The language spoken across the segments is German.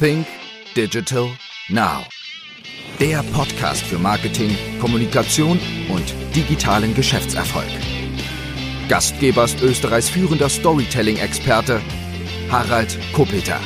Think Digital Now. Der Podcast für Marketing, Kommunikation und digitalen Geschäftserfolg. Gastgeber ist Österreichs führender Storytelling-Experte Harald Kopeter.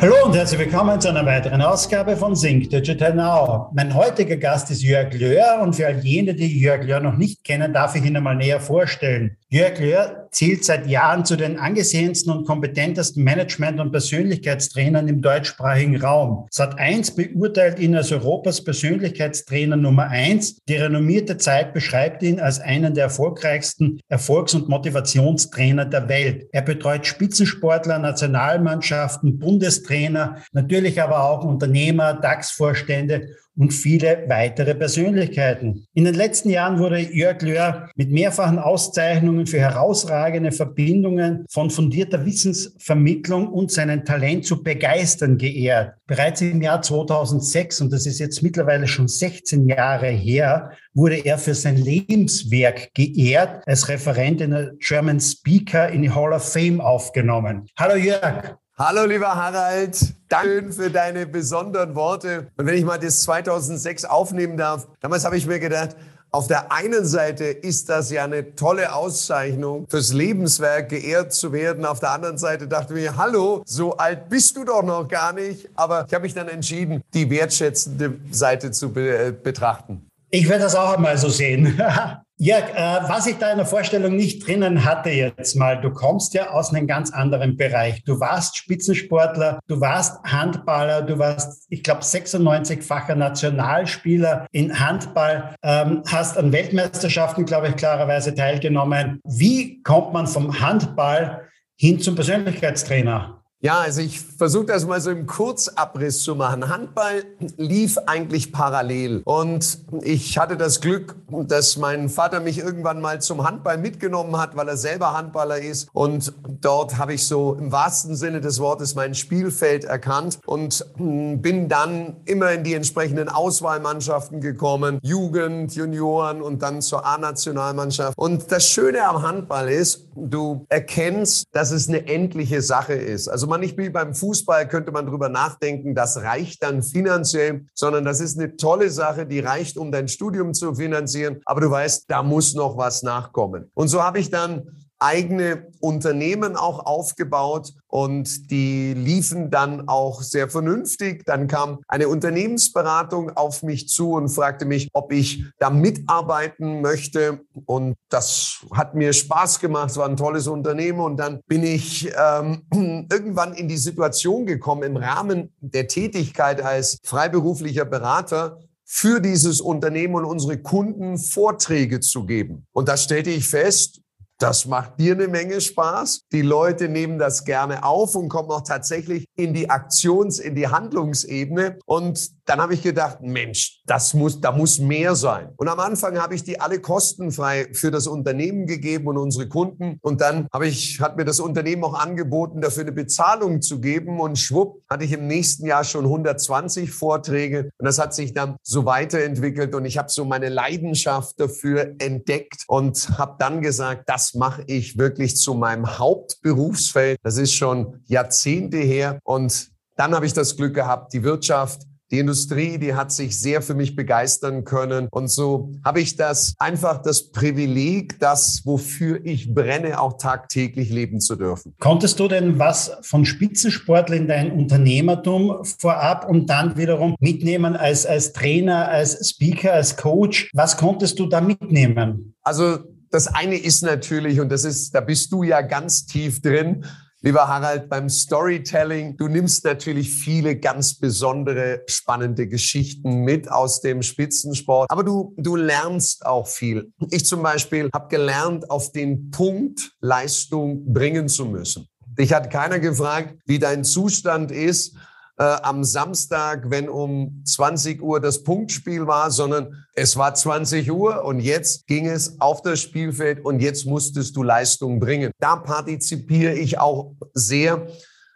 Hallo und herzlich willkommen zu einer weiteren Ausgabe von Sync Digital Now. Mein heutiger Gast ist Jörg Löhr und für all jene, die Jörg Löhr noch nicht kennen, darf ich ihn einmal näher vorstellen. Jörg Löhr zählt seit Jahren zu den angesehensten und kompetentesten Management- und Persönlichkeitstrainern im deutschsprachigen Raum. Sat1 beurteilt ihn als Europas Persönlichkeitstrainer Nummer eins. Die renommierte Zeit beschreibt ihn als einen der erfolgreichsten Erfolgs- und Motivationstrainer der Welt. Er betreut Spitzensportler, Nationalmannschaften, Bundestrainer, natürlich aber auch Unternehmer, DAX-Vorstände und viele weitere Persönlichkeiten. In den letzten Jahren wurde Jörg Löhr mit mehrfachen Auszeichnungen für herausragende Verbindungen von fundierter Wissensvermittlung und seinem Talent zu begeistern geehrt. Bereits im Jahr 2006, und das ist jetzt mittlerweile schon 16 Jahre her, wurde er für sein Lebenswerk geehrt, als Referent in der German Speaker in die Hall of Fame aufgenommen. Hallo Jörg. Hallo lieber Harald, danke für deine besonderen Worte. Und wenn ich mal das 2006 aufnehmen darf, damals habe ich mir gedacht, auf der einen Seite ist das ja eine tolle Auszeichnung, fürs Lebenswerk geehrt zu werden. Auf der anderen Seite dachte ich mir, hallo, so alt bist du doch noch gar nicht. Aber ich habe mich dann entschieden, die wertschätzende Seite zu be betrachten. Ich werde das auch einmal so sehen. Ja, äh, was ich da in der Vorstellung nicht drinnen hatte jetzt mal, du kommst ja aus einem ganz anderen Bereich. Du warst Spitzensportler, du warst Handballer, du warst, ich glaube, 96-facher Nationalspieler in Handball, ähm, hast an Weltmeisterschaften, glaube ich, klarerweise teilgenommen. Wie kommt man vom Handball hin zum Persönlichkeitstrainer? Ja, also ich versuche das mal so im Kurzabriss zu machen. Handball lief eigentlich parallel. Und ich hatte das Glück, dass mein Vater mich irgendwann mal zum Handball mitgenommen hat, weil er selber Handballer ist. Und dort habe ich so im wahrsten Sinne des Wortes mein Spielfeld erkannt und hm, bin dann immer in die entsprechenden Auswahlmannschaften gekommen. Jugend, Junioren und dann zur A-Nationalmannschaft. Und das Schöne am Handball ist, du erkennst, dass es eine endliche Sache ist. Also man nicht wie beim Fußball könnte man drüber nachdenken, das reicht dann finanziell, sondern das ist eine tolle Sache, die reicht, um dein Studium zu finanzieren. Aber du weißt, da muss noch was nachkommen. Und so habe ich dann eigene Unternehmen auch aufgebaut und die liefen dann auch sehr vernünftig. Dann kam eine Unternehmensberatung auf mich zu und fragte mich, ob ich da mitarbeiten möchte. Und das hat mir Spaß gemacht. Es war ein tolles Unternehmen. Und dann bin ich ähm, irgendwann in die Situation gekommen, im Rahmen der Tätigkeit als freiberuflicher Berater für dieses Unternehmen und unsere Kunden Vorträge zu geben. Und da stellte ich fest, das macht dir eine Menge Spaß. Die Leute nehmen das gerne auf und kommen auch tatsächlich in die Aktions-, in die Handlungsebene. Und dann habe ich gedacht, Mensch, das muss, da muss mehr sein. Und am Anfang habe ich die alle kostenfrei für das Unternehmen gegeben und unsere Kunden. Und dann habe ich, hat mir das Unternehmen auch angeboten, dafür eine Bezahlung zu geben. Und schwupp, hatte ich im nächsten Jahr schon 120 Vorträge. Und das hat sich dann so weiterentwickelt. Und ich habe so meine Leidenschaft dafür entdeckt und habe dann gesagt, das mache ich wirklich zu meinem Hauptberufsfeld. Das ist schon Jahrzehnte her. Und dann habe ich das Glück gehabt, die Wirtschaft die Industrie, die hat sich sehr für mich begeistern können. Und so habe ich das einfach das Privileg, das, wofür ich brenne, auch tagtäglich leben zu dürfen. Konntest du denn was von Spitzensportler in dein Unternehmertum vorab und dann wiederum mitnehmen als, als Trainer, als Speaker, als Coach? Was konntest du da mitnehmen? Also das eine ist natürlich, und das ist, da bist du ja ganz tief drin, Lieber Harald, beim Storytelling, du nimmst natürlich viele ganz besondere, spannende Geschichten mit aus dem Spitzensport, aber du, du lernst auch viel. Ich zum Beispiel habe gelernt, auf den Punkt Leistung bringen zu müssen. Dich hat keiner gefragt, wie dein Zustand ist, äh, am Samstag, wenn um 20 Uhr das Punktspiel war, sondern es war 20 Uhr und jetzt ging es auf das Spielfeld und jetzt musstest du Leistung bringen. Da partizipiere ich auch sehr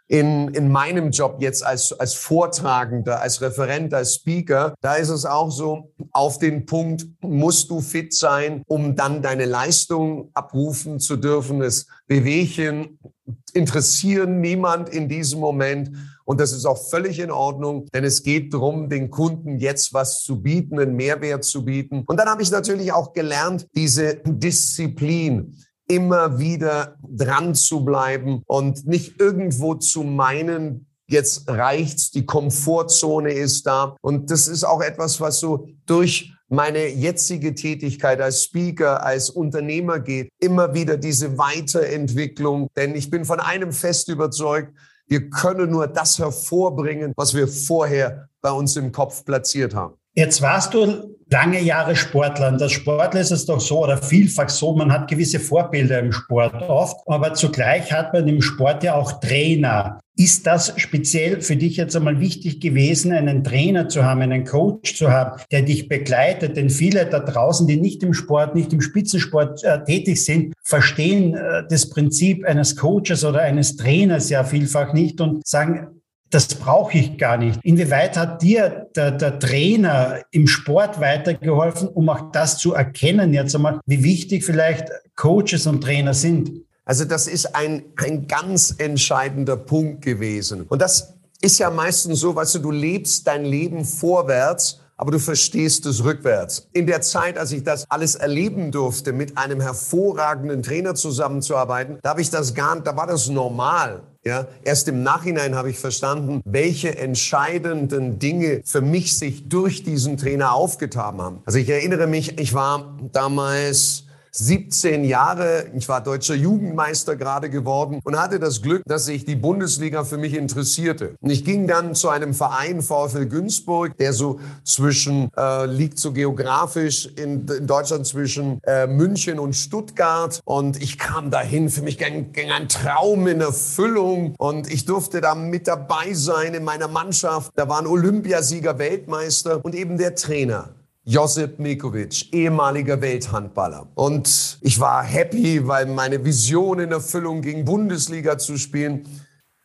in, in meinem Job jetzt als, als Vortragender, als Referent, als Speaker, da ist es auch so, auf den Punkt musst du fit sein, um dann deine Leistung abrufen zu dürfen. Das Bewegchen interessieren niemand in diesem Moment. Und das ist auch völlig in Ordnung, denn es geht darum, den Kunden jetzt was zu bieten, einen Mehrwert zu bieten. Und dann habe ich natürlich auch gelernt, diese Disziplin immer wieder dran zu bleiben und nicht irgendwo zu meinen, jetzt reicht's, die Komfortzone ist da. Und das ist auch etwas, was so durch meine jetzige Tätigkeit als Speaker, als Unternehmer geht, immer wieder diese Weiterentwicklung. Denn ich bin von einem fest überzeugt, wir können nur das hervorbringen, was wir vorher bei uns im Kopf platziert haben. Jetzt warst du lange Jahre Sportler und als Sportler ist es doch so oder vielfach so, man hat gewisse Vorbilder im Sport oft, aber zugleich hat man im Sport ja auch Trainer. Ist das speziell für dich jetzt einmal wichtig gewesen, einen Trainer zu haben, einen Coach zu haben, der dich begleitet? Denn viele da draußen, die nicht im Sport, nicht im Spitzensport äh, tätig sind, verstehen äh, das Prinzip eines Coaches oder eines Trainers ja vielfach nicht und sagen, das brauche ich gar nicht. Inwieweit hat dir der, der, Trainer im Sport weitergeholfen, um auch das zu erkennen, jetzt einmal, wie wichtig vielleicht Coaches und Trainer sind? Also das ist ein, ein ganz entscheidender Punkt gewesen. Und das ist ja meistens so, weißt du, du lebst dein Leben vorwärts aber du verstehst es rückwärts. In der Zeit, als ich das alles erleben durfte, mit einem hervorragenden Trainer zusammenzuarbeiten, da habe ich das gar, da war das normal. Ja, erst im Nachhinein habe ich verstanden, welche entscheidenden Dinge für mich sich durch diesen Trainer aufgetan haben. Also ich erinnere mich, ich war damals 17 Jahre. Ich war deutscher Jugendmeister gerade geworden und hatte das Glück, dass sich die Bundesliga für mich interessierte. Und ich ging dann zu einem Verein VfL Günzburg, der so zwischen, äh, liegt so geografisch in, in Deutschland zwischen äh, München und Stuttgart. Und ich kam dahin, für mich ging, ging ein Traum in Erfüllung. Und ich durfte da mit dabei sein in meiner Mannschaft. Da waren Olympiasieger, Weltmeister und eben der Trainer. Josip Mikovic, ehemaliger Welthandballer. Und ich war happy, weil meine Vision in Erfüllung ging, Bundesliga zu spielen.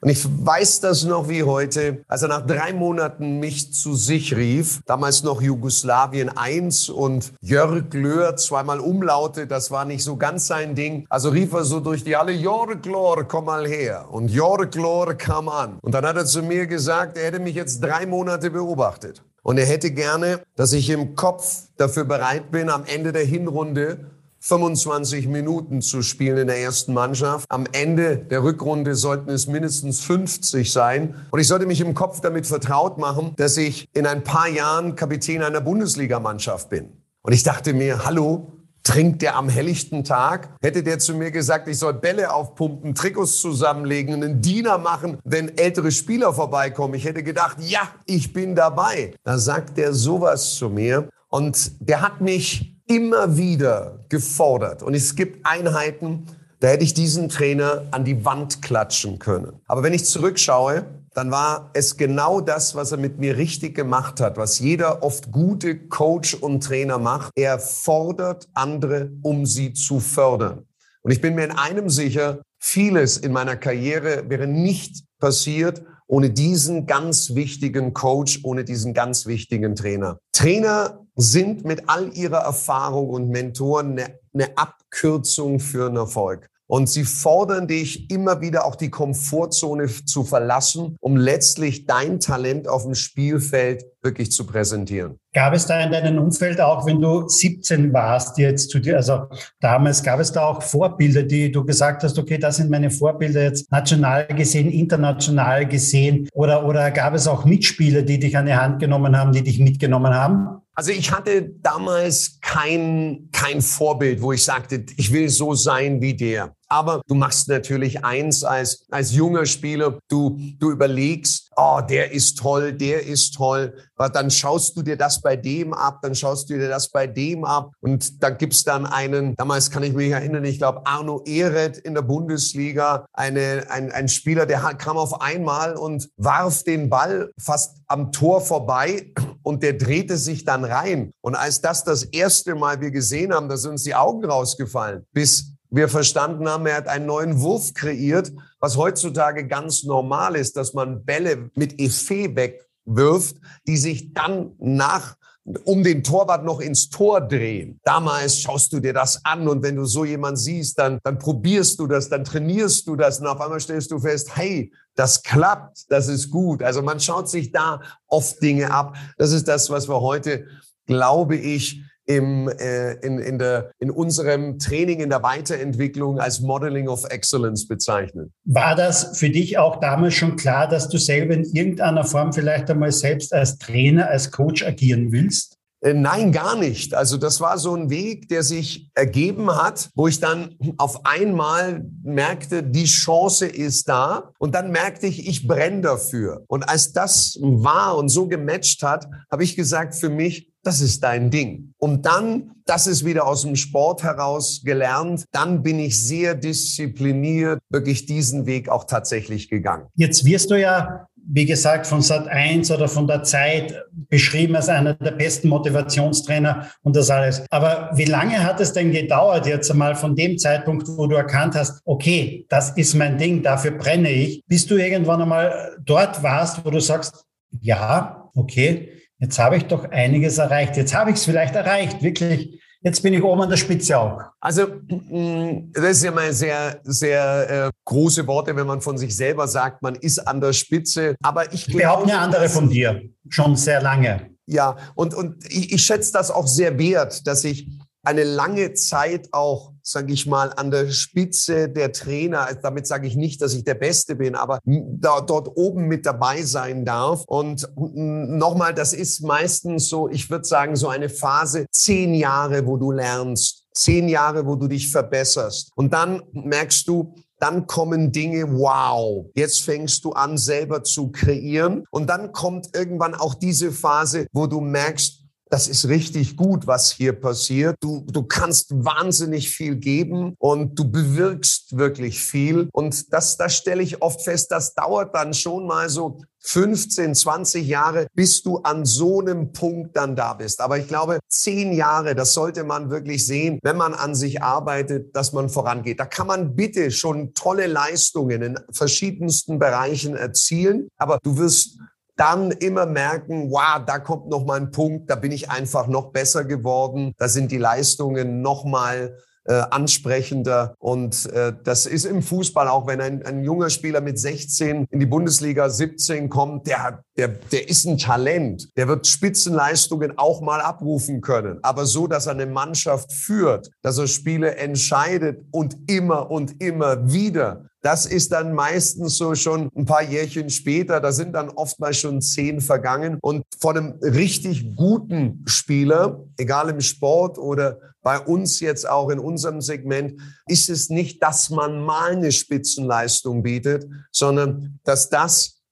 Und ich weiß das noch wie heute, als er nach drei Monaten mich zu sich rief, damals noch Jugoslawien 1 und Jörg Löhr, zweimal Umlaute, das war nicht so ganz sein Ding. Also rief er so durch die Halle, Jörg Löhr, komm mal her. Und Jörg Löhr kam an. Und dann hat er zu mir gesagt, er hätte mich jetzt drei Monate beobachtet. Und er hätte gerne, dass ich im Kopf dafür bereit bin, am Ende der Hinrunde 25 Minuten zu spielen in der ersten Mannschaft. Am Ende der Rückrunde sollten es mindestens 50 sein. Und ich sollte mich im Kopf damit vertraut machen, dass ich in ein paar Jahren Kapitän einer Bundesligamannschaft bin. Und ich dachte mir, hallo, Trinkt der am helllichten Tag? Hätte der zu mir gesagt, ich soll Bälle aufpumpen, Trikots zusammenlegen, einen Diener machen, wenn ältere Spieler vorbeikommen. Ich hätte gedacht, ja, ich bin dabei. Da sagt der sowas zu mir. Und der hat mich immer wieder gefordert. Und es gibt Einheiten, da hätte ich diesen Trainer an die Wand klatschen können. Aber wenn ich zurückschaue, dann war es genau das, was er mit mir richtig gemacht hat, was jeder oft gute Coach und Trainer macht. Er fordert andere, um sie zu fördern. Und ich bin mir in einem sicher, vieles in meiner Karriere wäre nicht passiert ohne diesen ganz wichtigen Coach, ohne diesen ganz wichtigen Trainer. Trainer sind mit all ihrer Erfahrung und Mentoren eine, eine Abkürzung für einen Erfolg. Und sie fordern dich immer wieder auch die Komfortzone zu verlassen, um letztlich dein Talent auf dem Spielfeld wirklich zu präsentieren. Gab es da in deinem Umfeld auch, wenn du 17 warst, jetzt zu dir, also damals gab es da auch Vorbilder, die du gesagt hast, okay, das sind meine Vorbilder jetzt national gesehen, international gesehen, oder, oder gab es auch Mitspieler, die dich an die Hand genommen haben, die dich mitgenommen haben? Also ich hatte damals kein, kein Vorbild, wo ich sagte, ich will so sein wie der. Aber du machst natürlich eins als, als junger Spieler. Du, du überlegst, oh, der ist toll, der ist toll. Aber dann schaust du dir das bei dem ab, dann schaust du dir das bei dem ab. Und dann gibt's dann einen, damals kann ich mich erinnern, ich glaube Arno Ehret in der Bundesliga, eine, ein, ein Spieler, der kam auf einmal und warf den Ball fast am Tor vorbei und der drehte sich dann rein. Und als das das erste Mal wir gesehen haben, da sind uns die Augen rausgefallen, bis wir verstanden haben, er hat einen neuen Wurf kreiert, was heutzutage ganz normal ist, dass man Bälle mit Effet wegwirft, die sich dann nach um den Torwart noch ins Tor drehen. Damals schaust du dir das an und wenn du so jemand siehst, dann, dann probierst du das, dann trainierst du das und auf einmal stellst du fest, hey, das klappt, das ist gut. Also man schaut sich da oft Dinge ab. Das ist das, was wir heute, glaube ich, im, äh, in, in, der, in unserem Training, in der Weiterentwicklung als Modeling of Excellence bezeichnen. War das für dich auch damals schon klar, dass du selber in irgendeiner Form vielleicht einmal selbst als Trainer, als Coach agieren willst? Äh, nein, gar nicht. Also das war so ein Weg, der sich ergeben hat, wo ich dann auf einmal merkte, die Chance ist da. Und dann merkte ich, ich brenne dafür. Und als das war und so gematcht hat, habe ich gesagt für mich, das ist dein Ding. Und dann, das ist wieder aus dem Sport heraus gelernt, dann bin ich sehr diszipliniert, wirklich diesen Weg auch tatsächlich gegangen. Jetzt wirst du ja wie gesagt, von Sat 1 oder von der Zeit beschrieben als einer der besten Motivationstrainer und das alles. Aber wie lange hat es denn gedauert jetzt einmal von dem Zeitpunkt, wo du erkannt hast, okay, das ist mein Ding, dafür brenne ich, bis du irgendwann einmal dort warst, wo du sagst, ja, okay, jetzt habe ich doch einiges erreicht. Jetzt habe ich es vielleicht erreicht, wirklich Jetzt bin ich oben an der Spitze auch. Also, mm, das ist ja mal sehr, sehr äh, große Worte, wenn man von sich selber sagt, man ist an der Spitze. Aber ich, ich behaupte eine andere von dir, schon sehr lange. Ja, und, und ich, ich schätze das auch sehr wert, dass ich eine lange Zeit auch, sage ich mal, an der Spitze der Trainer. Also damit sage ich nicht, dass ich der Beste bin, aber da, dort oben mit dabei sein darf. Und nochmal, das ist meistens so, ich würde sagen, so eine Phase, zehn Jahre, wo du lernst, zehn Jahre, wo du dich verbesserst. Und dann merkst du, dann kommen Dinge, wow, jetzt fängst du an, selber zu kreieren. Und dann kommt irgendwann auch diese Phase, wo du merkst, das ist richtig gut, was hier passiert. Du, du kannst wahnsinnig viel geben und du bewirkst wirklich viel. Und das, das stelle ich oft fest, das dauert dann schon mal so 15, 20 Jahre, bis du an so einem Punkt dann da bist. Aber ich glaube, zehn Jahre, das sollte man wirklich sehen, wenn man an sich arbeitet, dass man vorangeht. Da kann man bitte schon tolle Leistungen in verschiedensten Bereichen erzielen, aber du wirst dann immer merken, wow, da kommt noch mal ein Punkt, da bin ich einfach noch besser geworden, da sind die Leistungen noch mal äh, ansprechender. Und äh, das ist im Fußball auch, wenn ein, ein junger Spieler mit 16 in die Bundesliga 17 kommt, der, der, der ist ein Talent. Der wird Spitzenleistungen auch mal abrufen können. Aber so, dass er eine Mannschaft führt, dass er Spiele entscheidet und immer und immer wieder das ist dann meistens so schon ein paar Jährchen später. Da sind dann oftmals schon zehn vergangen. Und von einem richtig guten Spieler, egal im Sport oder bei uns jetzt auch in unserem Segment, ist es nicht, dass man mal eine Spitzenleistung bietet, sondern dass das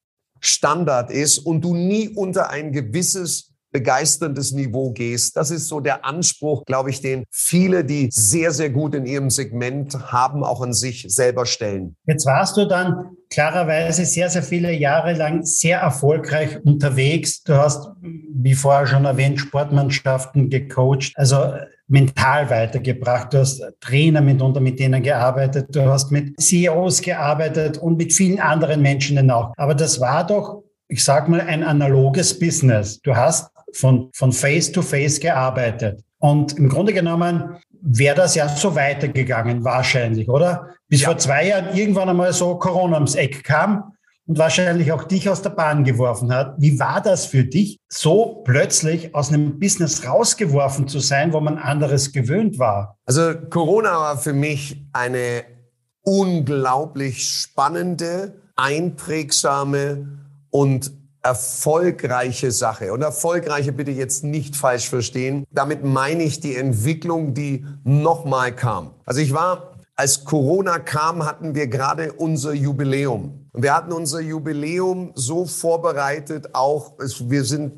Standard ist und du nie unter ein gewisses begeisterndes Niveau gehst. Das ist so der Anspruch, glaube ich, den viele, die sehr, sehr gut in ihrem Segment haben, auch an sich selber stellen. Jetzt warst du dann klarerweise sehr, sehr viele Jahre lang sehr erfolgreich unterwegs. Du hast, wie vorher schon erwähnt, Sportmannschaften gecoacht, also mental weitergebracht. Du hast Trainer mitunter mit denen gearbeitet. Du hast mit CEOs gearbeitet und mit vielen anderen Menschen auch. Aber das war doch ich sag mal, ein analoges Business. Du hast von, von Face to Face gearbeitet. Und im Grunde genommen wäre das ja so weitergegangen, wahrscheinlich, oder? Bis ja. vor zwei Jahren irgendwann einmal so Corona ums Eck kam und wahrscheinlich auch dich aus der Bahn geworfen hat. Wie war das für dich, so plötzlich aus einem Business rausgeworfen zu sein, wo man anderes gewöhnt war? Also Corona war für mich eine unglaublich spannende, einprägsame und erfolgreiche Sache. Und erfolgreiche bitte jetzt nicht falsch verstehen. Damit meine ich die Entwicklung, die nochmal kam. Also ich war, als Corona kam, hatten wir gerade unser Jubiläum. Und wir hatten unser Jubiläum so vorbereitet, auch wir sind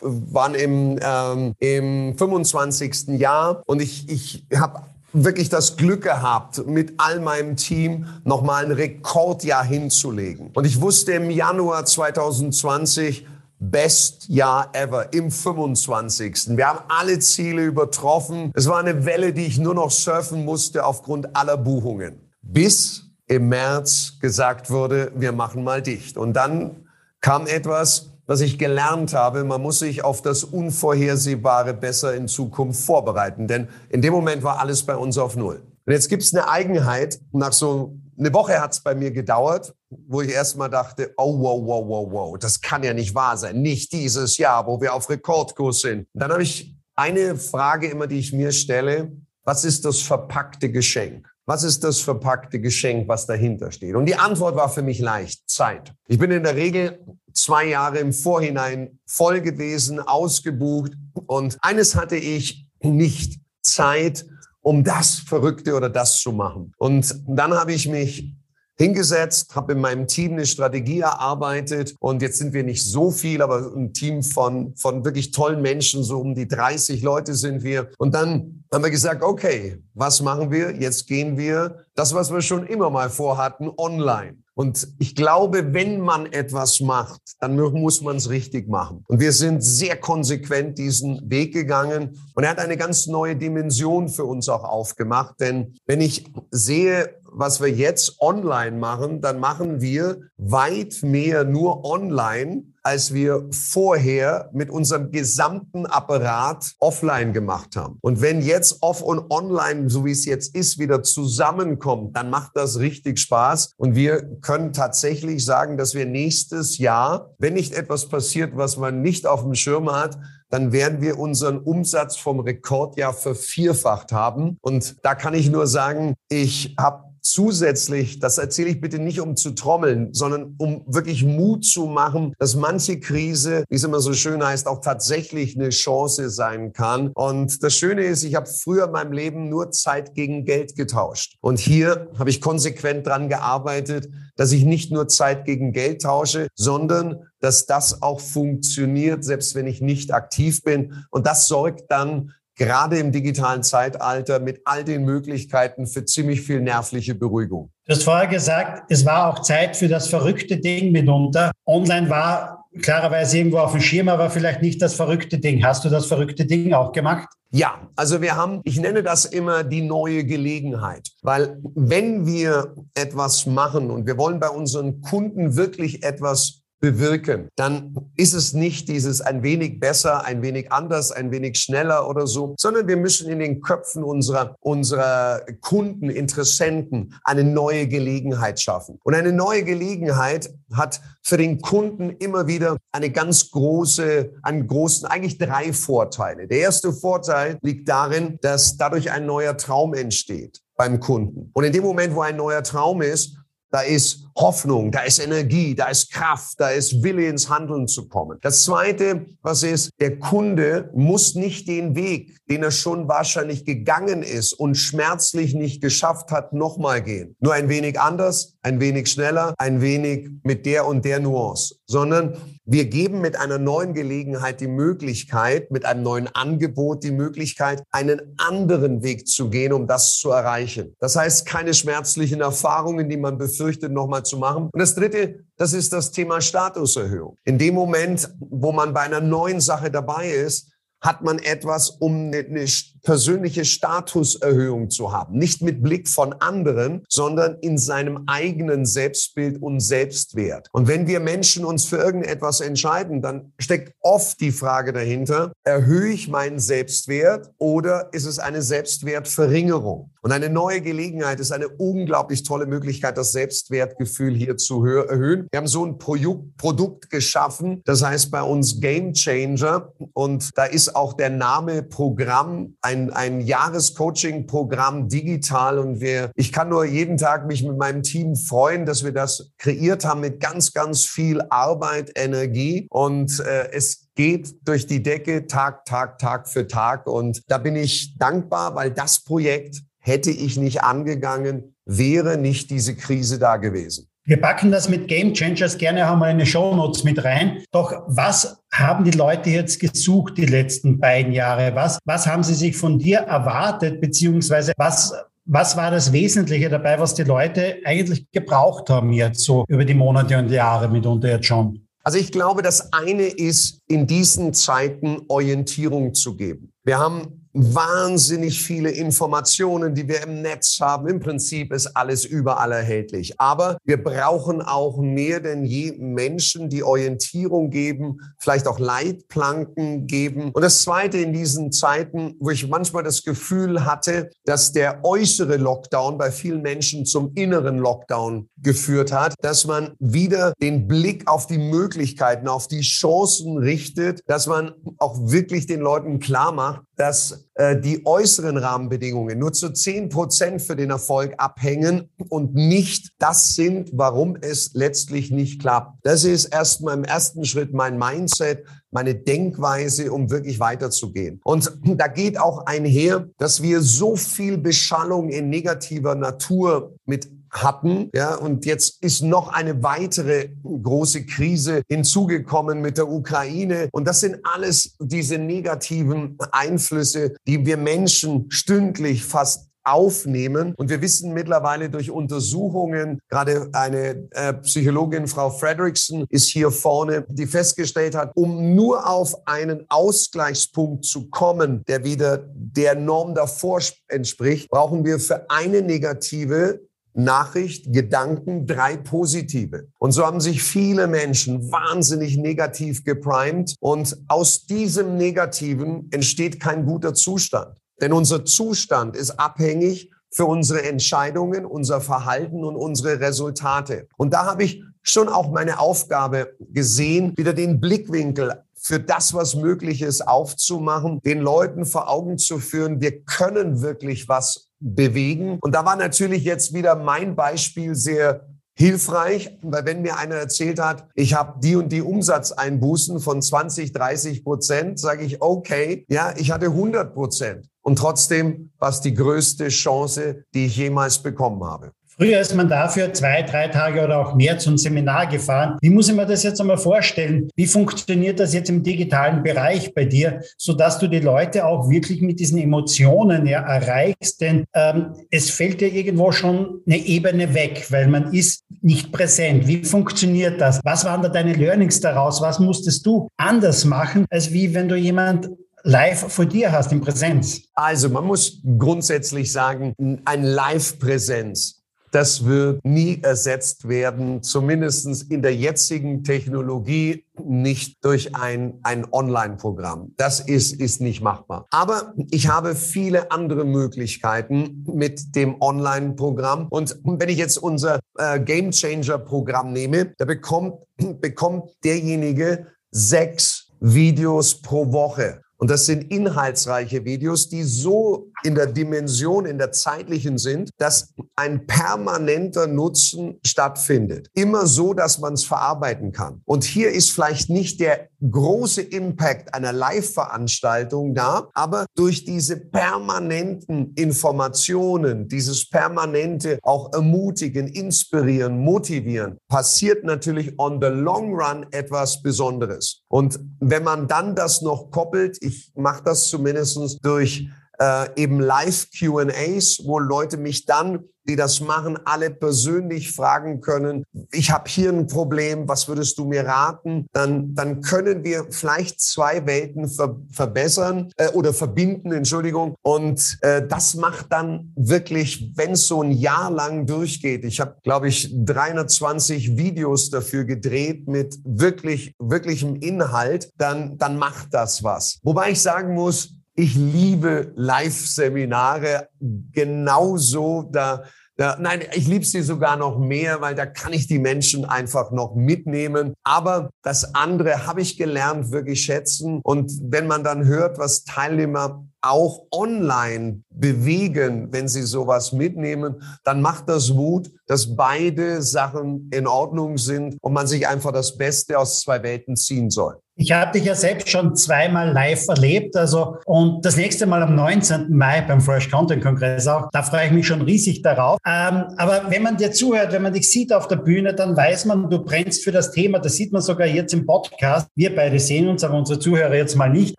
waren im, ähm, im 25. Jahr und ich, ich habe wirklich das Glück gehabt, mit all meinem Team nochmal ein Rekordjahr hinzulegen. Und ich wusste im Januar 2020, Best Jahr ever im 25. Wir haben alle Ziele übertroffen. Es war eine Welle, die ich nur noch surfen musste aufgrund aller Buchungen. Bis im März gesagt wurde, wir machen mal dicht. Und dann kam etwas, was ich gelernt habe, man muss sich auf das Unvorhersehbare besser in Zukunft vorbereiten. Denn in dem Moment war alles bei uns auf Null. Und jetzt gibt es eine Eigenheit, nach so eine Woche hat es bei mir gedauert, wo ich erst mal dachte, oh, wow, wow, wow, wow, das kann ja nicht wahr sein. Nicht dieses Jahr, wo wir auf Rekordkurs sind. Und dann habe ich eine Frage immer, die ich mir stelle. Was ist das verpackte Geschenk? Was ist das verpackte Geschenk, was dahinter steht? Und die Antwort war für mich leicht. Zeit. Ich bin in der Regel zwei Jahre im Vorhinein voll gewesen, ausgebucht. Und eines hatte ich nicht Zeit, um das Verrückte oder das zu machen. Und dann habe ich mich hingesetzt, habe in meinem Team eine Strategie erarbeitet und jetzt sind wir nicht so viel, aber ein Team von, von wirklich tollen Menschen, so um die 30 Leute sind wir. Und dann haben wir gesagt, okay, was machen wir? Jetzt gehen wir das, was wir schon immer mal vorhatten, online. Und ich glaube, wenn man etwas macht, dann muss man es richtig machen. Und wir sind sehr konsequent diesen Weg gegangen. Und er hat eine ganz neue Dimension für uns auch aufgemacht. Denn wenn ich sehe, was wir jetzt online machen, dann machen wir weit mehr nur online, als wir vorher mit unserem gesamten Apparat offline gemacht haben. Und wenn jetzt off und online, so wie es jetzt ist, wieder zusammenkommt, dann macht das richtig Spaß. Und wir können tatsächlich sagen, dass wir nächstes Jahr, wenn nicht etwas passiert, was man nicht auf dem Schirm hat, dann werden wir unseren Umsatz vom Rekordjahr vervierfacht haben. Und da kann ich nur sagen, ich habe zusätzlich, das erzähle ich bitte nicht, um zu trommeln, sondern um wirklich Mut zu machen, dass manche Krise, wie es immer so schön heißt, auch tatsächlich eine Chance sein kann. Und das Schöne ist, ich habe früher in meinem Leben nur Zeit gegen Geld getauscht. Und hier habe ich konsequent dran gearbeitet, dass ich nicht nur Zeit gegen Geld tausche, sondern dass das auch funktioniert, selbst wenn ich nicht aktiv bin. Und das sorgt dann gerade im digitalen Zeitalter mit all den Möglichkeiten für ziemlich viel nervliche Beruhigung. Du hast vorher gesagt, es war auch Zeit für das verrückte Ding mitunter. Online war klarerweise irgendwo auf dem Schirm, aber vielleicht nicht das verrückte Ding. Hast du das verrückte Ding auch gemacht? Ja, also wir haben, ich nenne das immer die neue Gelegenheit, weil wenn wir etwas machen und wir wollen bei unseren Kunden wirklich etwas bewirken, dann ist es nicht dieses ein wenig besser, ein wenig anders, ein wenig schneller oder so, sondern wir müssen in den Köpfen unserer, unserer Kunden, Interessenten eine neue Gelegenheit schaffen. Und eine neue Gelegenheit hat für den Kunden immer wieder eine ganz große, einen großen, eigentlich drei Vorteile. Der erste Vorteil liegt darin, dass dadurch ein neuer Traum entsteht beim Kunden. Und in dem Moment, wo ein neuer Traum ist, da ist Hoffnung, da ist Energie, da ist Kraft, da ist Wille ins Handeln zu kommen. Das Zweite, was ist, der Kunde muss nicht den Weg, den er schon wahrscheinlich gegangen ist und schmerzlich nicht geschafft hat, nochmal gehen. Nur ein wenig anders, ein wenig schneller, ein wenig mit der und der Nuance, sondern wir geben mit einer neuen Gelegenheit die Möglichkeit, mit einem neuen Angebot die Möglichkeit, einen anderen Weg zu gehen, um das zu erreichen. Das heißt, keine schmerzlichen Erfahrungen, die man befürchtet, nochmal zu machen. Und das Dritte, das ist das Thema Statuserhöhung. In dem Moment, wo man bei einer neuen Sache dabei ist, hat man etwas, um eine, persönliche Statuserhöhung zu haben. Nicht mit Blick von anderen, sondern in seinem eigenen Selbstbild und Selbstwert. Und wenn wir Menschen uns für irgendetwas entscheiden, dann steckt oft die Frage dahinter, erhöhe ich meinen Selbstwert oder ist es eine Selbstwertverringerung? Und eine neue Gelegenheit ist eine unglaublich tolle Möglichkeit, das Selbstwertgefühl hier zu erhöhen. Wir haben so ein Produkt geschaffen, das heißt bei uns Game Changer. Und da ist auch der Name Programm ein, ein Jahrescoaching-Programm digital. Und wir, ich kann nur jeden Tag mich mit meinem Team freuen, dass wir das kreiert haben mit ganz, ganz viel Arbeit, Energie. Und äh, es geht durch die Decke Tag, Tag, Tag für Tag. Und da bin ich dankbar, weil das Projekt hätte ich nicht angegangen, wäre nicht diese Krise da gewesen. Wir packen das mit Game Changers gerne haben wir eine Show Notes mit rein. Doch was haben die Leute jetzt gesucht die letzten beiden Jahre? Was, was haben sie sich von dir erwartet? Beziehungsweise was, was war das Wesentliche dabei, was die Leute eigentlich gebraucht haben jetzt so über die Monate und Jahre mitunter jetzt schon? Also ich glaube, das eine ist, in diesen Zeiten Orientierung zu geben. Wir haben wahnsinnig viele Informationen, die wir im Netz haben. Im Prinzip ist alles überall erhältlich. Aber wir brauchen auch mehr denn je Menschen, die Orientierung geben, vielleicht auch Leitplanken geben. Und das Zweite in diesen Zeiten, wo ich manchmal das Gefühl hatte, dass der äußere Lockdown bei vielen Menschen zum inneren Lockdown geführt hat, dass man wieder den Blick auf die Möglichkeiten, auf die Chancen richtet, dass man auch wirklich den Leuten klar macht, dass äh, die äußeren Rahmenbedingungen nur zu zehn Prozent für den Erfolg abhängen und nicht das sind, warum es letztlich nicht klappt. Das ist erstmal im ersten Schritt mein Mindset, meine Denkweise, um wirklich weiterzugehen. Und da geht auch einher, dass wir so viel Beschallung in negativer Natur mit hatten. Ja, und jetzt ist noch eine weitere große Krise hinzugekommen mit der Ukraine. Und das sind alles diese negativen Einflüsse, die wir Menschen stündlich fast aufnehmen. Und wir wissen mittlerweile durch Untersuchungen, gerade eine äh, Psychologin, Frau Fredrickson, ist hier vorne, die festgestellt hat, um nur auf einen Ausgleichspunkt zu kommen, der wieder der Norm davor entspricht, brauchen wir für eine negative Nachricht, Gedanken, drei positive. Und so haben sich viele Menschen wahnsinnig negativ geprimed und aus diesem Negativen entsteht kein guter Zustand. Denn unser Zustand ist abhängig für unsere Entscheidungen, unser Verhalten und unsere Resultate. Und da habe ich schon auch meine Aufgabe gesehen, wieder den Blickwinkel für das, was möglich ist, aufzumachen, den Leuten vor Augen zu führen, wir können wirklich was bewegen. Und da war natürlich jetzt wieder mein Beispiel sehr hilfreich, weil wenn mir einer erzählt hat, ich habe die und die Umsatzeinbußen von 20, 30 Prozent, sage ich, okay, ja, ich hatte 100 Prozent. Und trotzdem war es die größte Chance, die ich jemals bekommen habe. Früher ist man dafür zwei, drei Tage oder auch mehr zum Seminar gefahren. Wie muss ich mir das jetzt einmal vorstellen? Wie funktioniert das jetzt im digitalen Bereich bei dir, sodass du die Leute auch wirklich mit diesen Emotionen ja erreichst? Denn ähm, es fällt ja irgendwo schon eine Ebene weg, weil man ist nicht präsent. Wie funktioniert das? Was waren da deine Learnings daraus? Was musstest du anders machen, als wie wenn du jemand live vor dir hast in Präsenz? Also man muss grundsätzlich sagen, ein Live-Präsenz das wird nie ersetzt werden, zumindest in der jetzigen Technologie nicht durch ein, ein Online-Programm. Das ist, ist nicht machbar. Aber ich habe viele andere Möglichkeiten mit dem Online-Programm. Und wenn ich jetzt unser äh, Game Changer-Programm nehme, da bekommt, bekommt derjenige sechs Videos pro Woche. Und das sind inhaltsreiche Videos, die so in der Dimension, in der zeitlichen sind, dass ein permanenter Nutzen stattfindet. Immer so, dass man es verarbeiten kann. Und hier ist vielleicht nicht der große Impact einer Live-Veranstaltung da, aber durch diese permanenten Informationen, dieses permanente auch ermutigen, inspirieren, motivieren, passiert natürlich on the long run etwas Besonderes. Und wenn man dann das noch koppelt, ich mache das zumindest durch äh, eben Live-QAs, wo Leute mich dann, die das machen, alle persönlich fragen können, ich habe hier ein Problem, was würdest du mir raten? Dann, dann können wir vielleicht zwei Welten ver verbessern äh, oder verbinden, Entschuldigung. Und äh, das macht dann wirklich, wenn es so ein Jahr lang durchgeht, ich habe, glaube ich, 320 Videos dafür gedreht mit wirklich, wirklichem Inhalt, dann, dann macht das was. Wobei ich sagen muss, ich liebe Live-Seminare genauso. Da, da, nein, ich liebe sie sogar noch mehr, weil da kann ich die Menschen einfach noch mitnehmen. Aber das andere habe ich gelernt, wirklich schätzen. Und wenn man dann hört, was Teilnehmer auch online bewegen, wenn sie sowas mitnehmen, dann macht das Mut, dass beide Sachen in Ordnung sind und man sich einfach das Beste aus zwei Welten ziehen soll. Ich habe dich ja selbst schon zweimal live erlebt, also und das nächste Mal am 19. Mai beim Fresh Content Kongress auch. Da freue ich mich schon riesig darauf. Ähm, aber wenn man dir zuhört, wenn man dich sieht auf der Bühne, dann weiß man, du brennst für das Thema. Das sieht man sogar jetzt im Podcast. Wir beide sehen uns, aber unsere Zuhörer jetzt mal nicht.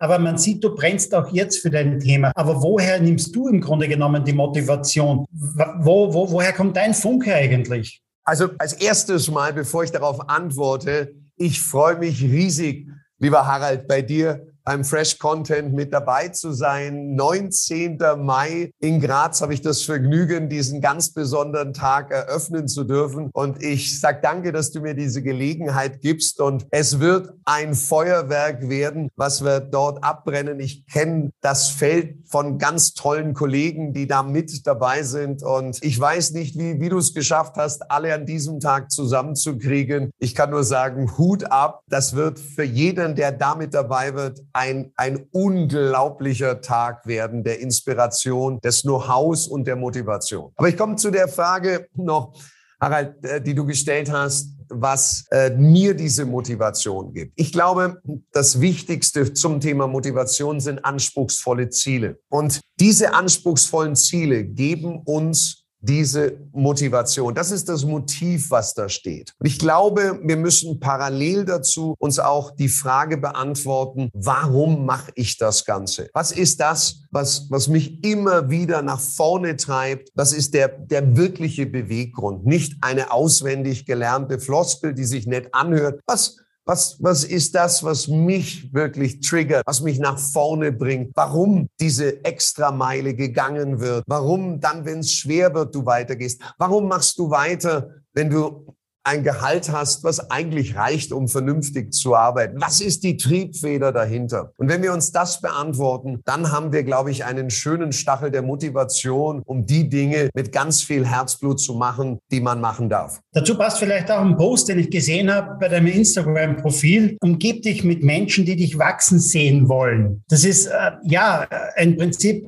Aber man sieht, du brennst auch jetzt für dein Thema. Aber woher nimmst du im Grunde genommen die Motivation? Wo, wo, woher kommt dein Funke eigentlich? Also als erstes Mal, bevor ich darauf antworte, ich freue mich riesig lieber Harald, bei dir beim Fresh Content mit dabei zu sein. 19. Mai in Graz habe ich das Vergnügen, diesen ganz besonderen Tag eröffnen zu dürfen. Und ich sage danke, dass du mir diese Gelegenheit gibst. Und es wird ein Feuerwerk werden, was wir dort abbrennen. Ich kenne das Feld von ganz tollen Kollegen, die da mit dabei sind. Und ich weiß nicht, wie, wie du es geschafft hast, alle an diesem Tag zusammenzukriegen. Ich kann nur sagen, Hut ab. Das wird für jeden, der damit dabei wird, ein, ein unglaublicher Tag werden der Inspiration, des Know-hows und der Motivation. Aber ich komme zu der Frage noch, Harald, äh, die du gestellt hast, was äh, mir diese Motivation gibt. Ich glaube, das Wichtigste zum Thema Motivation sind anspruchsvolle Ziele. Und diese anspruchsvollen Ziele geben uns diese Motivation. Das ist das Motiv, was da steht. Und ich glaube, wir müssen parallel dazu uns auch die Frage beantworten, warum mache ich das Ganze? Was ist das, was, was mich immer wieder nach vorne treibt? Was ist der, der wirkliche Beweggrund? Nicht eine auswendig gelernte Floskel, die sich nett anhört. Was was, was ist das, was mich wirklich triggert, was mich nach vorne bringt? Warum diese Extrameile gegangen wird? Warum dann, wenn es schwer wird, du weitergehst? Warum machst du weiter, wenn du ein Gehalt hast, was eigentlich reicht, um vernünftig zu arbeiten? Was ist die Triebfeder dahinter? Und wenn wir uns das beantworten, dann haben wir, glaube ich, einen schönen Stachel der Motivation, um die Dinge mit ganz viel Herzblut zu machen, die man machen darf. Dazu passt vielleicht auch ein Post, den ich gesehen habe bei deinem Instagram-Profil. Umgib dich mit Menschen, die dich wachsen sehen wollen. Das ist äh, ja ein Prinzip,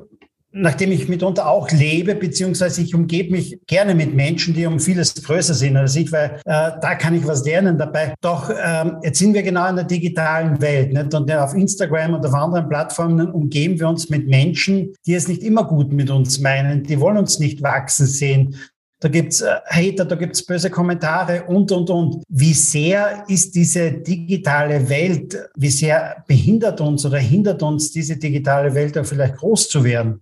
nachdem ich mitunter auch lebe, beziehungsweise ich umgebe mich gerne mit Menschen, die um vieles größer sind als ich, weil äh, da kann ich was lernen dabei. Doch ähm, jetzt sind wir genau in der digitalen Welt nicht? und auf Instagram und auf anderen Plattformen umgeben wir uns mit Menschen, die es nicht immer gut mit uns meinen, die wollen uns nicht wachsen sehen. Da gibt's äh, Hater, da gibt's böse Kommentare und, und, und. Wie sehr ist diese digitale Welt, wie sehr behindert uns oder hindert uns diese digitale Welt auch vielleicht groß zu werden?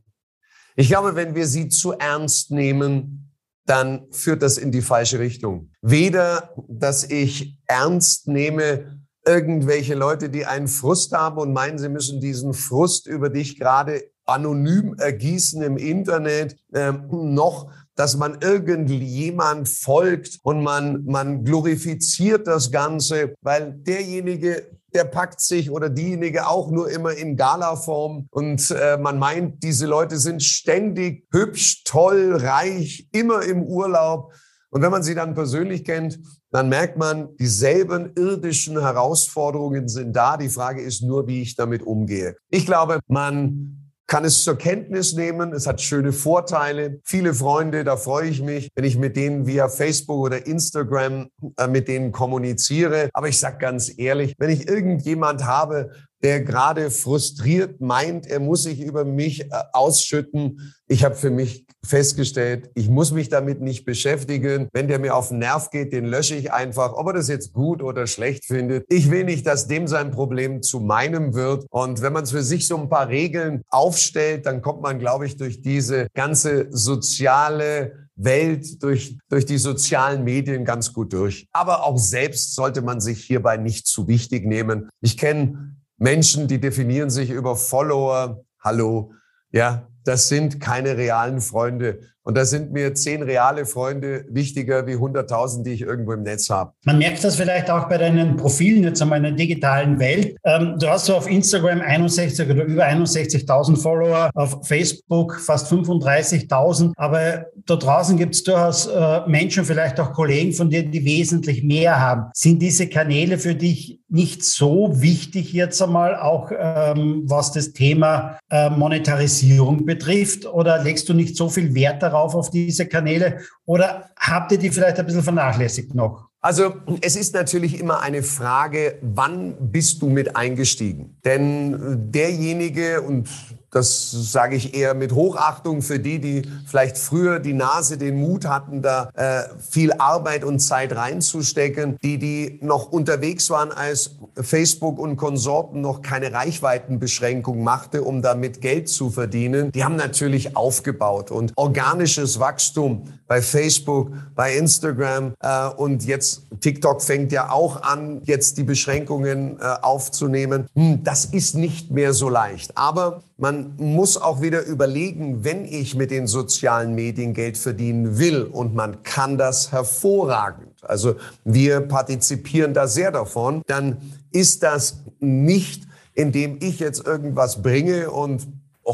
Ich glaube, wenn wir sie zu ernst nehmen, dann führt das in die falsche Richtung. Weder, dass ich ernst nehme, irgendwelche Leute, die einen Frust haben und meinen, sie müssen diesen Frust über dich gerade anonym ergießen im Internet, äh, noch dass man irgendjemand folgt und man, man glorifiziert das Ganze, weil derjenige, der packt sich oder diejenige auch nur immer in Galaform und äh, man meint, diese Leute sind ständig hübsch, toll, reich, immer im Urlaub. Und wenn man sie dann persönlich kennt, dann merkt man, dieselben irdischen Herausforderungen sind da. Die Frage ist nur, wie ich damit umgehe. Ich glaube, man kann es zur Kenntnis nehmen. Es hat schöne Vorteile. Viele Freunde, da freue ich mich, wenn ich mit denen via Facebook oder Instagram äh, mit denen kommuniziere. Aber ich sage ganz ehrlich, wenn ich irgendjemand habe, der gerade frustriert meint, er muss sich über mich äh, ausschütten. Ich habe für mich festgestellt, ich muss mich damit nicht beschäftigen. Wenn der mir auf den Nerv geht, den lösche ich einfach, ob er das jetzt gut oder schlecht findet. Ich will nicht, dass dem sein Problem zu meinem wird. Und wenn man für sich so ein paar Regeln aufstellt, dann kommt man, glaube ich, durch diese ganze soziale Welt, durch, durch die sozialen Medien ganz gut durch. Aber auch selbst sollte man sich hierbei nicht zu wichtig nehmen. Ich kenne Menschen, die definieren sich über Follower. Hallo. Ja, das sind keine realen Freunde. Und da sind mir zehn reale Freunde wichtiger wie 100.000, die ich irgendwo im Netz habe. Man merkt das vielleicht auch bei deinen Profilen jetzt einmal in der digitalen Welt. Ähm, du hast so auf Instagram 61 oder über 61.000 Follower, auf Facebook fast 35.000. Aber da draußen gibt es durchaus äh, Menschen, vielleicht auch Kollegen von dir, die wesentlich mehr haben. Sind diese Kanäle für dich nicht so wichtig jetzt einmal auch, ähm, was das Thema äh, Monetarisierung betrifft? Oder legst du nicht so viel Wert darauf? Darauf auf diese Kanäle oder habt ihr die vielleicht ein bisschen vernachlässigt noch? Also es ist natürlich immer eine Frage, wann bist du mit eingestiegen? Denn derjenige, und das sage ich eher mit Hochachtung für die, die vielleicht früher die Nase, den Mut hatten, da äh, viel Arbeit und Zeit reinzustecken. Die, die noch unterwegs waren, als Facebook und Konsorten noch keine Reichweitenbeschränkung machte, um damit Geld zu verdienen, die haben natürlich aufgebaut. Und organisches Wachstum bei Facebook, bei Instagram äh, und jetzt TikTok fängt ja auch an, jetzt die Beschränkungen äh, aufzunehmen. Hm, das ist nicht mehr so leicht. Aber man muss auch wieder überlegen, wenn ich mit den sozialen Medien Geld verdienen will und man kann das hervorragend. Also wir partizipieren da sehr davon, dann ist das nicht, indem ich jetzt irgendwas bringe und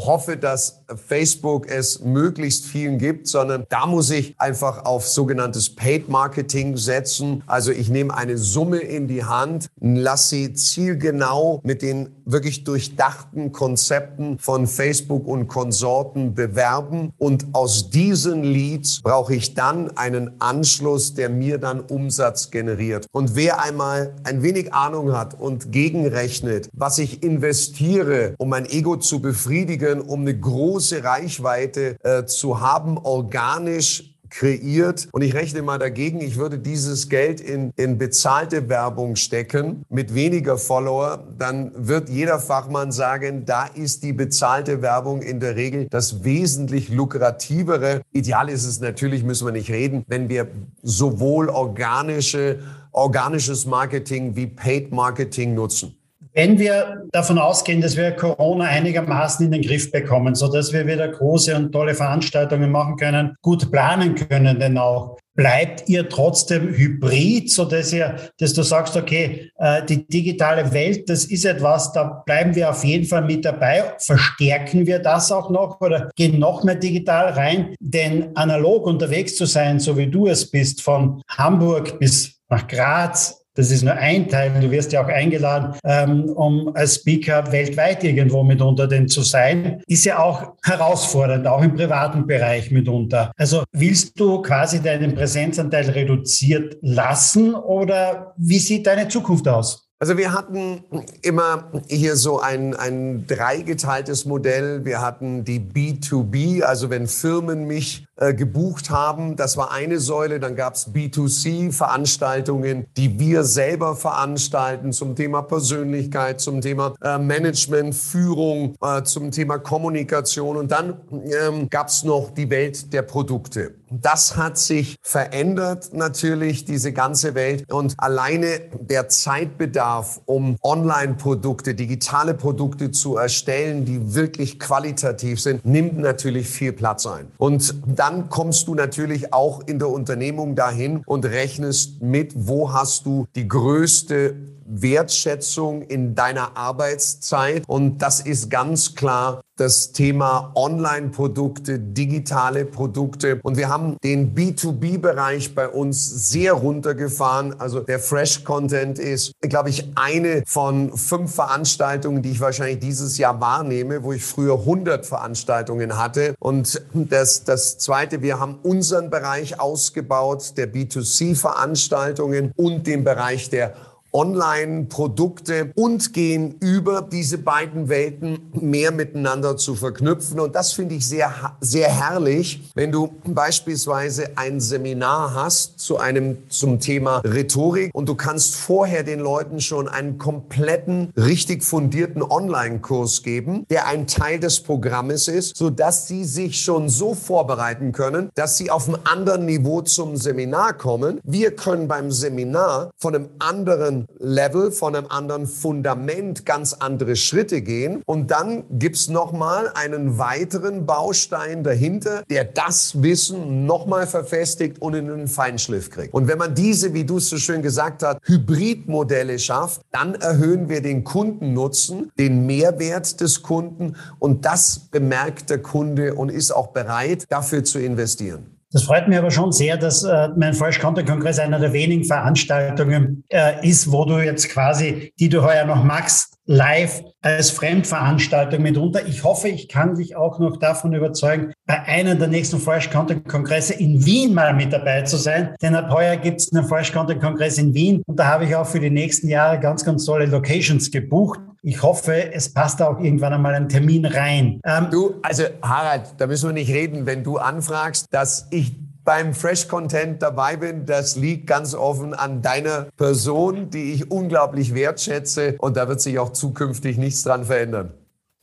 hoffe, dass Facebook es möglichst vielen gibt, sondern da muss ich einfach auf sogenanntes Paid Marketing setzen. Also ich nehme eine Summe in die Hand, lasse sie zielgenau mit den wirklich durchdachten Konzepten von Facebook und Konsorten bewerben und aus diesen Leads brauche ich dann einen Anschluss, der mir dann Umsatz generiert. Und wer einmal ein wenig Ahnung hat und gegenrechnet, was ich investiere, um mein Ego zu befriedigen, Marken, um eine große Reichweite äh, zu haben, organisch kreiert. Und ich rechne mal dagegen, ich würde dieses Geld in, in bezahlte Werbung stecken mit weniger Follower, dann wird jeder Fachmann sagen, da ist die bezahlte Werbung in der Regel das wesentlich lukrativere. Ideal ist es natürlich, müssen wir nicht reden, wenn wir sowohl organische, organisches Marketing wie Paid Marketing nutzen. Wenn wir davon ausgehen, dass wir Corona einigermaßen in den Griff bekommen, so dass wir wieder große und tolle Veranstaltungen machen können, gut planen können, denn auch bleibt ihr trotzdem hybrid, so dass ihr, dass du sagst, okay, äh, die digitale Welt, das ist etwas, da bleiben wir auf jeden Fall mit dabei. Verstärken wir das auch noch oder gehen noch mehr digital rein? Denn analog unterwegs zu sein, so wie du es bist, von Hamburg bis nach Graz, das ist nur ein Teil. Du wirst ja auch eingeladen, ähm, um als Speaker weltweit irgendwo mitunter denn zu sein. Ist ja auch herausfordernd, auch im privaten Bereich mitunter. Also willst du quasi deinen Präsenzanteil reduziert lassen oder wie sieht deine Zukunft aus? Also wir hatten immer hier so ein, ein dreigeteiltes Modell. Wir hatten die B2B, also wenn Firmen mich äh, gebucht haben, das war eine Säule. Dann gab es B2C-Veranstaltungen, die wir selber veranstalten zum Thema Persönlichkeit, zum Thema äh, Management, Führung, äh, zum Thema Kommunikation. Und dann ähm, gab es noch die Welt der Produkte. Das hat sich verändert natürlich, diese ganze Welt. Und alleine der Zeitbedarf, um Online-Produkte, digitale Produkte zu erstellen, die wirklich qualitativ sind, nimmt natürlich viel Platz ein. Und dann kommst du natürlich auch in der Unternehmung dahin und rechnest mit, wo hast du die größte Wertschätzung in deiner Arbeitszeit. Und das ist ganz klar das Thema Online-Produkte, digitale Produkte. Und wir haben den B2B-Bereich bei uns sehr runtergefahren. Also der Fresh-Content ist, glaube ich, eine von fünf Veranstaltungen, die ich wahrscheinlich dieses Jahr wahrnehme, wo ich früher 100 Veranstaltungen hatte. Und das, das Zweite, wir haben unseren Bereich ausgebaut, der B2C-Veranstaltungen und den Bereich der Online-Produkte und gehen über diese beiden Welten mehr miteinander zu verknüpfen. Und das finde ich sehr, sehr herrlich, wenn du beispielsweise ein Seminar hast zu einem, zum Thema Rhetorik und du kannst vorher den Leuten schon einen kompletten, richtig fundierten Online-Kurs geben, der ein Teil des Programmes ist, sodass sie sich schon so vorbereiten können, dass sie auf einem anderen Niveau zum Seminar kommen. Wir können beim Seminar von einem anderen Level, von einem anderen Fundament ganz andere Schritte gehen. Und dann gibt's nochmal einen weiteren Baustein dahinter, der das Wissen nochmal verfestigt und in einen Feinschliff kriegt. Und wenn man diese, wie du es so schön gesagt hast, Hybridmodelle schafft, dann erhöhen wir den Kundennutzen, den Mehrwert des Kunden und das bemerkt der Kunde und ist auch bereit, dafür zu investieren. Das freut mich aber schon sehr, dass äh, mein Fresh Content Kongress einer der wenigen Veranstaltungen äh, ist, wo du jetzt quasi, die du heuer noch magst, live als Fremdveranstaltung mitunter. Ich hoffe, ich kann dich auch noch davon überzeugen, bei einer der nächsten Fresh Content Kongresse in Wien mal mit dabei zu sein. Denn ab heuer gibt es einen Fresh Content Kongress in Wien und da habe ich auch für die nächsten Jahre ganz, ganz tolle Locations gebucht. Ich hoffe, es passt auch irgendwann einmal ein Termin rein. Ähm, du, also Harald, da müssen wir nicht reden, wenn du anfragst, dass ich beim Fresh Content dabei bin, das liegt ganz offen an deiner Person, die ich unglaublich wertschätze und da wird sich auch zukünftig nichts dran verändern.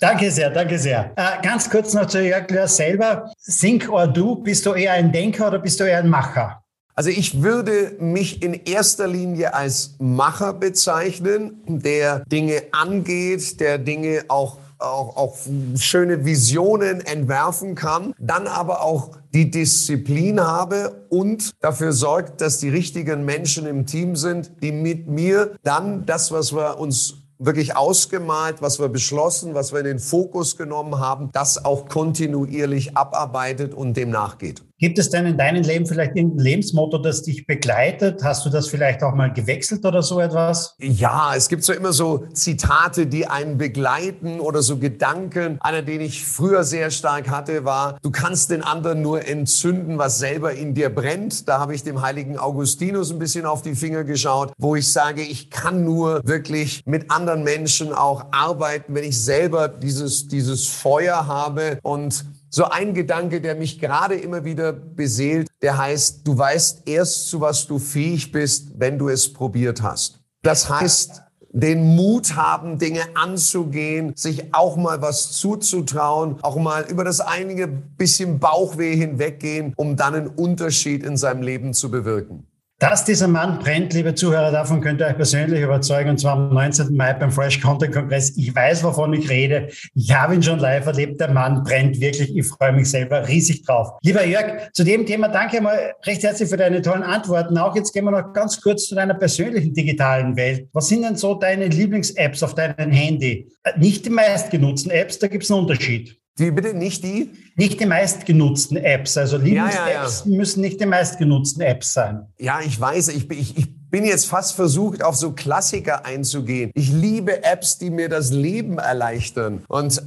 Danke sehr, danke sehr. Äh, ganz kurz noch zu Jörg Löhr selber. Think or do, bist du eher ein Denker oder bist du eher ein Macher? Also ich würde mich in erster Linie als Macher bezeichnen, der Dinge angeht, der Dinge auch auch, auch schöne Visionen entwerfen kann, dann aber auch die Disziplin habe und dafür sorgt, dass die richtigen Menschen im Team sind, die mit mir dann das, was wir uns wirklich ausgemalt, was wir beschlossen, was wir in den Fokus genommen haben, das auch kontinuierlich abarbeitet und dem nachgeht. Gibt es denn in deinem Leben vielleicht irgendein Lebensmotto, das dich begleitet? Hast du das vielleicht auch mal gewechselt oder so etwas? Ja, es gibt so immer so Zitate, die einen begleiten oder so Gedanken. Einer, den ich früher sehr stark hatte, war, du kannst den anderen nur entzünden, was selber in dir brennt. Da habe ich dem heiligen Augustinus ein bisschen auf die Finger geschaut, wo ich sage, ich kann nur wirklich mit anderen Menschen auch arbeiten, wenn ich selber dieses, dieses Feuer habe und so ein Gedanke, der mich gerade immer wieder beseelt, der heißt, du weißt erst, zu was du fähig bist, wenn du es probiert hast. Das heißt, den Mut haben, Dinge anzugehen, sich auch mal was zuzutrauen, auch mal über das einige bisschen Bauchweh hinweggehen, um dann einen Unterschied in seinem Leben zu bewirken. Dass dieser Mann brennt, liebe Zuhörer, davon könnt ihr euch persönlich überzeugen, und zwar am 19. Mai beim Fresh Content Kongress. Ich weiß, wovon ich rede. Ich habe ihn schon live erlebt. Der Mann brennt wirklich. Ich freue mich selber riesig drauf. Lieber Jörg, zu dem Thema danke mal recht herzlich für deine tollen Antworten. Auch jetzt gehen wir noch ganz kurz zu deiner persönlichen digitalen Welt. Was sind denn so deine Lieblings-Apps auf deinem Handy? Nicht die meistgenutzten Apps, da gibt es einen Unterschied. Die bitte nicht die? Nicht die meistgenutzten Apps. Also Lieblings-Apps ja, ja, ja. müssen nicht die meistgenutzten Apps sein. Ja, ich weiß. Ich, ich, ich bin jetzt fast versucht, auf so Klassiker einzugehen. Ich liebe Apps, die mir das Leben erleichtern. Und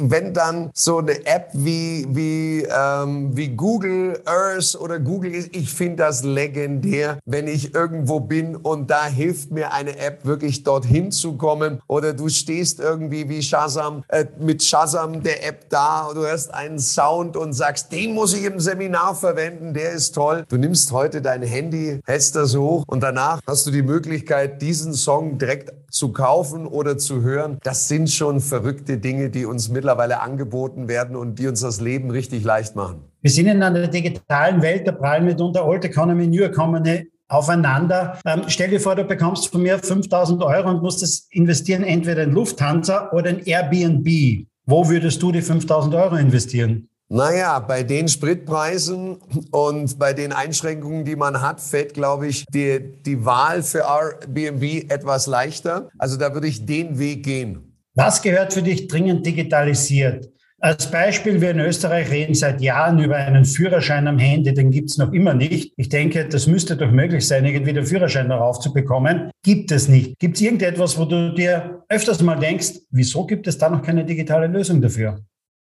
wenn dann so eine App wie, wie, ähm, wie Google Earth oder Google ist, ich finde das legendär, wenn ich irgendwo bin und da hilft mir eine App wirklich dorthin zu kommen. Oder du stehst irgendwie wie Shazam, äh, mit Shazam der App da, du hörst einen Sound und sagst, den muss ich im Seminar verwenden, der ist toll. Du nimmst heute dein Handy, hältst das hoch und danach danach hast du die Möglichkeit, diesen Song direkt zu kaufen oder zu hören. Das sind schon verrückte Dinge, die uns mittlerweile angeboten werden und die uns das Leben richtig leicht machen. Wir sind in einer digitalen Welt, da prallen mitunter Old Economy, New Economy aufeinander. Ähm, stell dir vor, du bekommst von mir 5000 Euro und musst es investieren, entweder in Lufthansa oder in Airbnb. Wo würdest du die 5000 Euro investieren? Naja, bei den Spritpreisen und bei den Einschränkungen, die man hat, fällt, glaube ich, die, die Wahl für Airbnb etwas leichter. Also da würde ich den Weg gehen. Was gehört für dich dringend digitalisiert? Als Beispiel, wir in Österreich reden seit Jahren über einen Führerschein am Handy, den gibt es noch immer nicht. Ich denke, das müsste doch möglich sein, irgendwie den Führerschein darauf zu bekommen. Gibt es nicht. Gibt es irgendetwas, wo du dir öfters mal denkst, wieso gibt es da noch keine digitale Lösung dafür?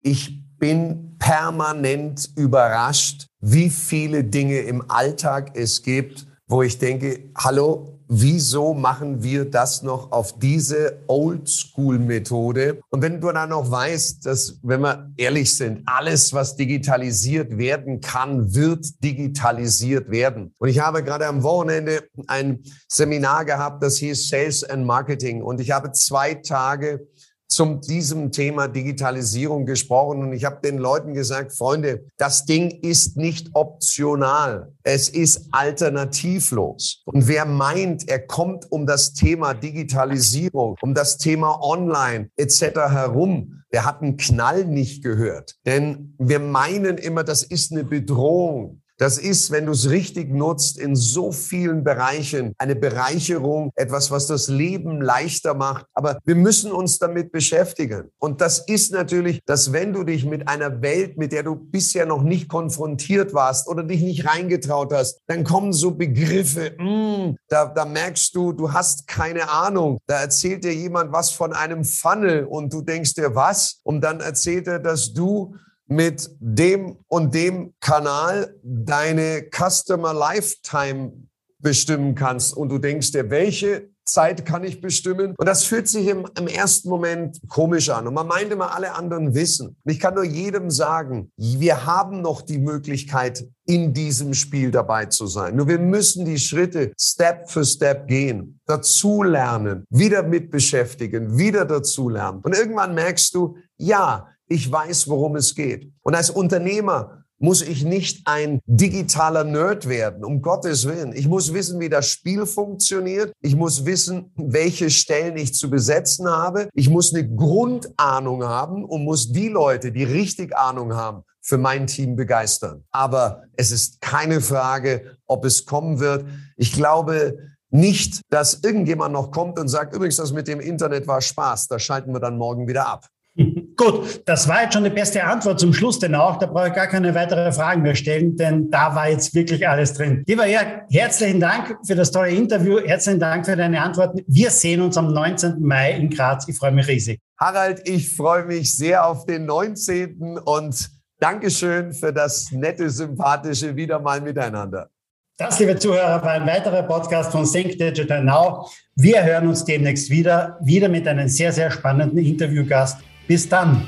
Ich bin permanent überrascht, wie viele Dinge im Alltag es gibt, wo ich denke, hallo, wieso machen wir das noch auf diese Oldschool-Methode? Und wenn du dann noch weißt, dass, wenn wir ehrlich sind, alles, was digitalisiert werden kann, wird digitalisiert werden. Und ich habe gerade am Wochenende ein Seminar gehabt, das hieß Sales and Marketing. Und ich habe zwei Tage zum diesem Thema Digitalisierung gesprochen und ich habe den Leuten gesagt, Freunde, das Ding ist nicht optional. Es ist alternativlos. Und wer meint, er kommt um das Thema Digitalisierung, um das Thema Online etc. herum, der hat einen Knall nicht gehört. Denn wir meinen immer, das ist eine Bedrohung. Das ist, wenn du es richtig nutzt, in so vielen Bereichen eine Bereicherung, etwas, was das Leben leichter macht. Aber wir müssen uns damit beschäftigen. Und das ist natürlich, dass wenn du dich mit einer Welt, mit der du bisher noch nicht konfrontiert warst oder dich nicht reingetraut hast, dann kommen so Begriffe, mm, da, da merkst du, du hast keine Ahnung. Da erzählt dir jemand was von einem Funnel und du denkst dir was? Und dann erzählt er, dass du mit dem und dem Kanal deine Customer Lifetime bestimmen kannst und du denkst dir, welche Zeit kann ich bestimmen? Und das fühlt sich im, im, ersten Moment komisch an. Und man meint immer, alle anderen wissen. Und ich kann nur jedem sagen, wir haben noch die Möglichkeit, in diesem Spiel dabei zu sein. Nur wir müssen die Schritte Step für Step gehen, dazulernen, wieder mit beschäftigen, wieder dazulernen. Und irgendwann merkst du, ja, ich weiß, worum es geht. Und als Unternehmer muss ich nicht ein digitaler Nerd werden, um Gottes Willen. Ich muss wissen, wie das Spiel funktioniert. Ich muss wissen, welche Stellen ich zu besetzen habe. Ich muss eine Grundahnung haben und muss die Leute, die richtig Ahnung haben, für mein Team begeistern. Aber es ist keine Frage, ob es kommen wird. Ich glaube, nicht, dass irgendjemand noch kommt und sagt, übrigens, das mit dem Internet war Spaß, da schalten wir dann morgen wieder ab. Gut, das war jetzt schon die beste Antwort zum Schluss, denn auch, da brauche ich gar keine weiteren Fragen mehr stellen, denn da war jetzt wirklich alles drin. Lieber Jörg, herzlichen Dank für das tolle Interview, herzlichen Dank für deine Antworten. Wir sehen uns am 19. Mai in Graz. Ich freue mich riesig. Harald, ich freue mich sehr auf den 19. und Dankeschön für das nette, sympathische wieder mal miteinander. Das, liebe Zuhörer, war ein weiterer Podcast von Think Digital Now. Wir hören uns demnächst wieder, wieder mit einem sehr, sehr spannenden Interviewgast. Bis dann.